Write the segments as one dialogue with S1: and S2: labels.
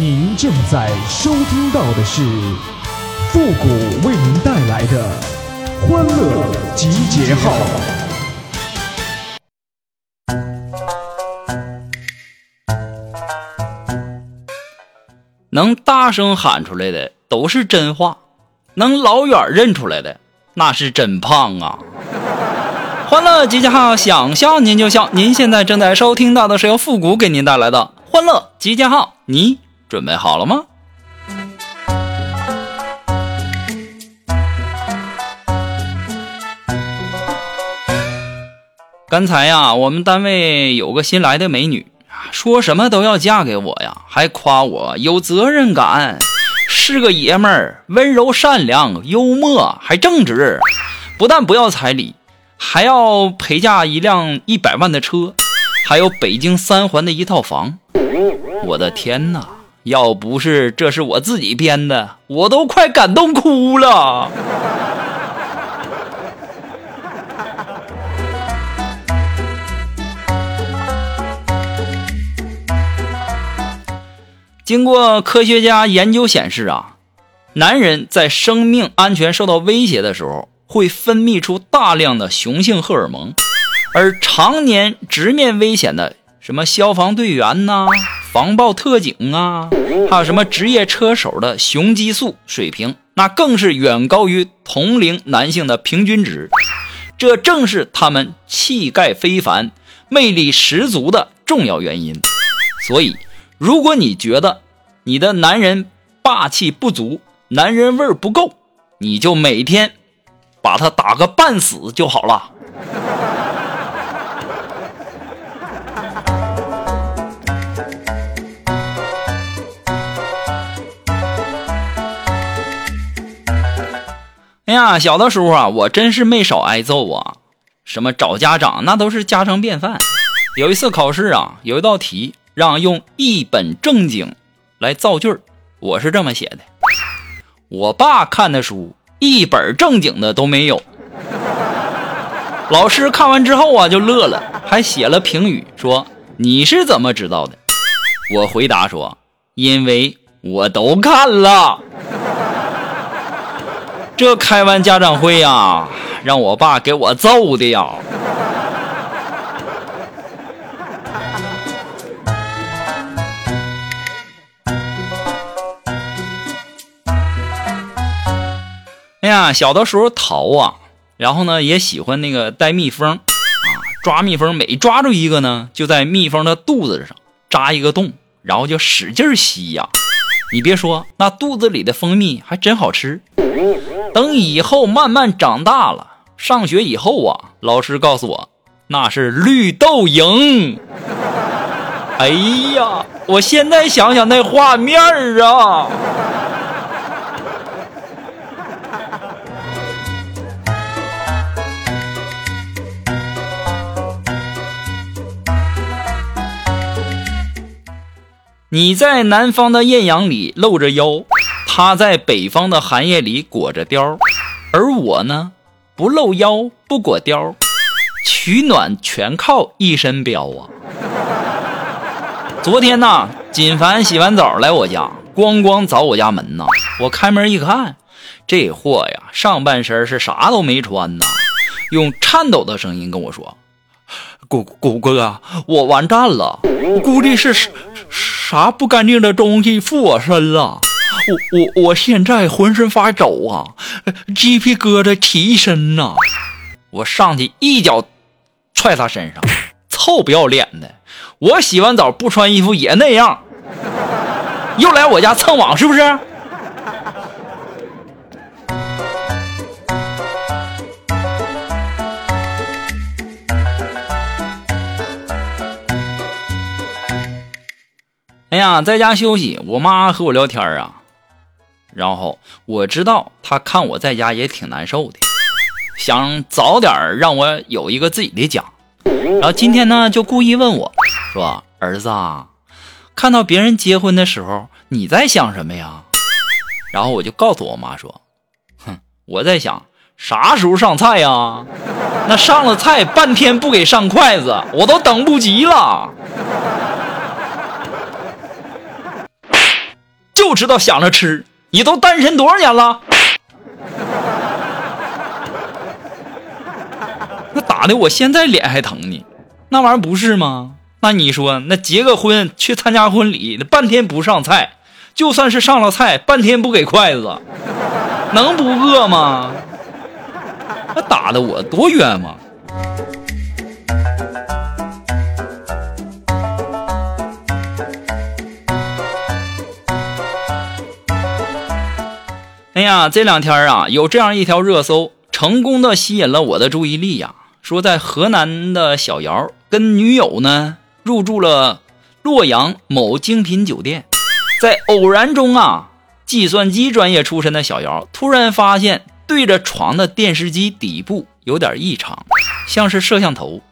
S1: 您正在收听到的是复古为您带来的欢乐集结号。
S2: 能大声喊出来的都是真话，能老远认出来的那是真胖啊！欢乐集结号，想笑您就笑。您现在正在收听到的是由复古给您带来的欢乐集结号，你准备好了吗？刚才呀，我们单位有个新来的美女。说什么都要嫁给我呀，还夸我有责任感，是个爷们儿，温柔善良，幽默，还正直。不但不要彩礼，还要陪嫁一辆一百万的车，还有北京三环的一套房。我的天哪！要不是这是我自己编的，我都快感动哭了。经过科学家研究显示啊，男人在生命安全受到威胁的时候，会分泌出大量的雄性荷尔蒙，而常年直面危险的什么消防队员呐、防暴特警啊，还有什么职业车手的雄激素水平，那更是远高于同龄男性的平均值。这正是他们气概非凡、魅力十足的重要原因。所以。如果你觉得你的男人霸气不足，男人味儿不够，你就每天把他打个半死就好了。呀，小的时候啊，我真是没少挨揍啊，什么找家长那都是家常便饭。有一次考试啊，有一道题。让用一本正经来造句儿，我是这么写的：我爸看的书一本正经的都没有。老师看完之后啊，就乐了，还写了评语说：“你是怎么知道的？”我回答说：“因为我都看了。”这开完家长会呀，让我爸给我揍的呀。哎呀，小的时候淘啊，然后呢也喜欢那个带蜜蜂啊，抓蜜蜂，每抓住一个呢，就在蜜蜂的肚子上扎一个洞，然后就使劲吸呀。你别说，那肚子里的蜂蜜还真好吃。等以后慢慢长大了，上学以后啊，老师告诉我那是绿豆蝇。哎呀，我现在想想那画面儿啊。你在南方的艳阳里露着腰，他在北方的寒夜里裹着貂，而我呢，不露腰不裹貂，取暖全靠一身膘啊！昨天呐，锦凡洗完澡来我家，咣咣凿我家门呐，我开门一看，这货呀，上半身是啥都没穿呐，用颤抖的声音跟我说：“谷谷哥，我完蛋了，估计是。”啥不干净的东西附我身了？我我我现在浑身发抖啊，鸡皮疙瘩起一身呐！我上去一脚踹他身上，臭不要脸的！我洗完澡不穿衣服也那样，又来我家蹭网是不是？哎呀，在家休息，我妈和我聊天啊，然后我知道他看我在家也挺难受的，想早点让我有一个自己的家，然后今天呢就故意问我，说儿子啊，看到别人结婚的时候你在想什么呀？然后我就告诉我妈说，哼，我在想啥时候上菜呀？那上了菜半天不给上筷子，我都等不及了。就知道想着吃。你都单身多少年了？那打的我现在脸还疼呢，那玩意儿不是吗？那你说，那结个婚去参加婚礼，那半天不上菜，就算是上了菜，半天不给筷子，能不饿吗？那打的我多冤枉！哎呀，这两天啊，有这样一条热搜，成功的吸引了我的注意力呀。说在河南的小姚跟女友呢入住了洛阳某精品酒店，在偶然中啊，计算机专业出身的小姚突然发现对着床的电视机底部有点异常，像是摄像头。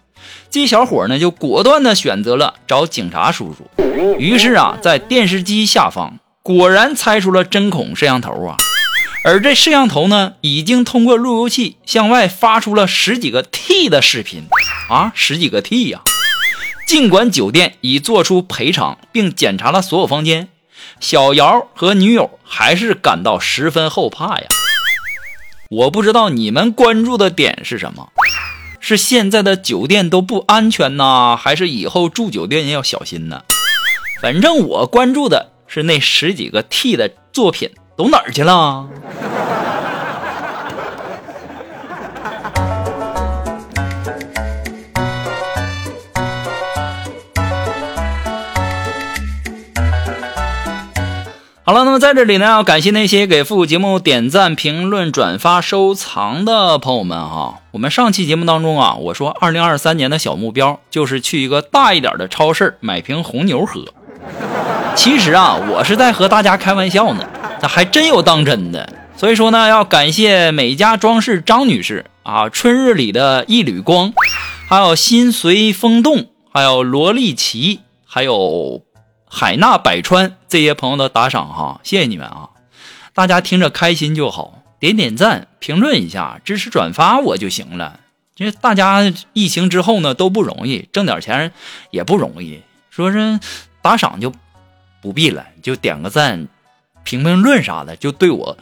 S2: 这小伙呢就果断的选择了找警察叔叔。于是啊，在电视机下方果然猜出了针孔摄像头啊。而这摄像头呢，已经通过路由器向外发出了十几个 T 的视频啊，十几个 T 呀！尽管酒店已做出赔偿并检查了所有房间，小姚和女友还是感到十分后怕呀。我不知道你们关注的点是什么？是现在的酒店都不安全呢，还是以后住酒店要小心呢？反正我关注的是那十几个 T 的作品。都哪儿去了？好了，那么在这里呢，要感谢那些给复古节目点赞、评论、转发、收藏的朋友们哈。我们上期节目当中啊，我说二零二三年的小目标就是去一个大一点的超市买瓶红牛喝。其实啊，我是在和大家开玩笑呢。那还真有当真的，所以说呢，要感谢美家装饰张女士啊，春日里的一缕光，还有心随风动，还有罗丽奇，还有海纳百川这些朋友的打赏哈，谢谢你们啊！大家听着开心就好，点点赞，评论一下，支持转发我就行了。因为大家疫情之后呢都不容易，挣点钱也不容易，说是打赏就不必了，就点个赞。评评论啥的，就对我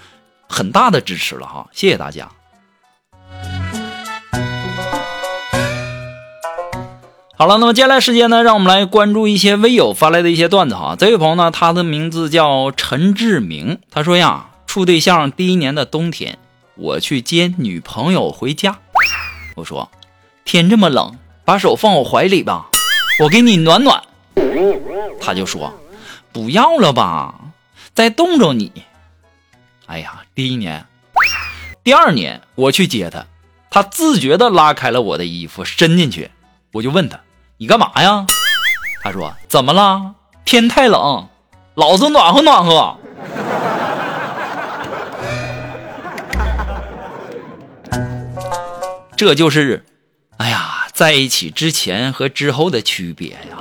S2: 很大的支持了哈，谢谢大家。好了，那么接下来时间呢，让我们来关注一些微友发来的一些段子哈。这位朋友呢，他的名字叫陈志明，他说呀，处对象第一年的冬天，我去接女朋友回家，我说天这么冷，把手放我怀里吧，我给你暖暖。他就说不要了吧。再冻着你，哎呀！第一年，第二年我去接他，他自觉地拉开了我的衣服，伸进去，我就问他：“你干嘛呀？”他说：“怎么了？天太冷，老子暖和暖和。”这就是，哎呀，在一起之前和之后的区别呀。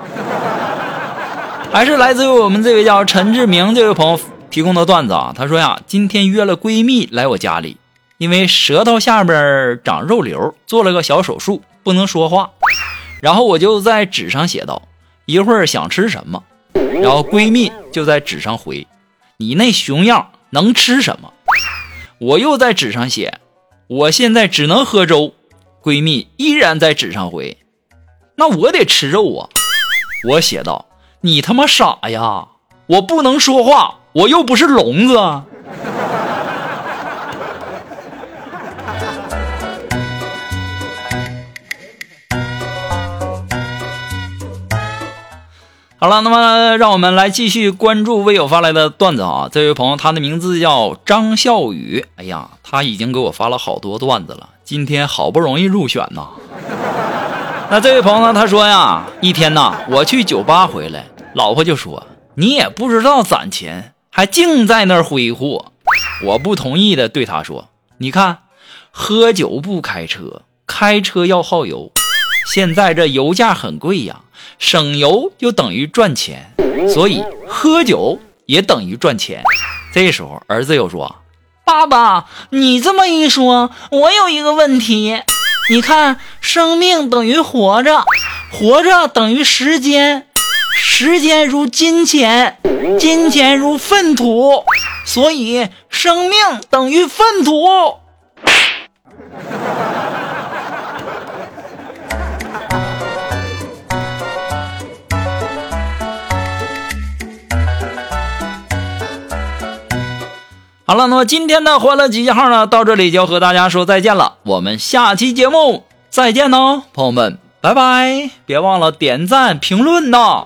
S2: 还是来自于我们这位叫陈志明这位朋友提供的段子啊。他说呀，今天约了闺蜜来我家里，因为舌头下边长肉瘤，做了个小手术，不能说话。然后我就在纸上写道：“一会儿想吃什么？”然后闺蜜就在纸上回：“你那熊样能吃什么？”我又在纸上写：“我现在只能喝粥。”闺蜜依然在纸上回：“那我得吃肉啊。”我写道。你他妈傻呀！我不能说话，我又不是聋子。好了，那么让我们来继续关注微友发来的段子啊！这位朋友，他的名字叫张笑宇。哎呀，他已经给我发了好多段子了，今天好不容易入选呐。那这位朋友呢？他说呀，一天呐，我去酒吧回来，老婆就说：“你也不知道攒钱，还净在那儿挥霍。”我不同意的对他说：“你看，喝酒不开车，开车要耗油。现在这油价很贵呀，省油就等于赚钱，所以喝酒也等于赚钱。”这时候，儿子又说：“爸爸，你这么一说，我有一个问题。”你看，生命等于活着，活着等于时间，时间如金钱，金钱如粪土，所以生命等于粪土。好了，那么今天的欢乐集结号呢，到这里就要和大家说再见了。我们下期节目再见喽，朋友们，拜拜！别忘了点赞评论呢。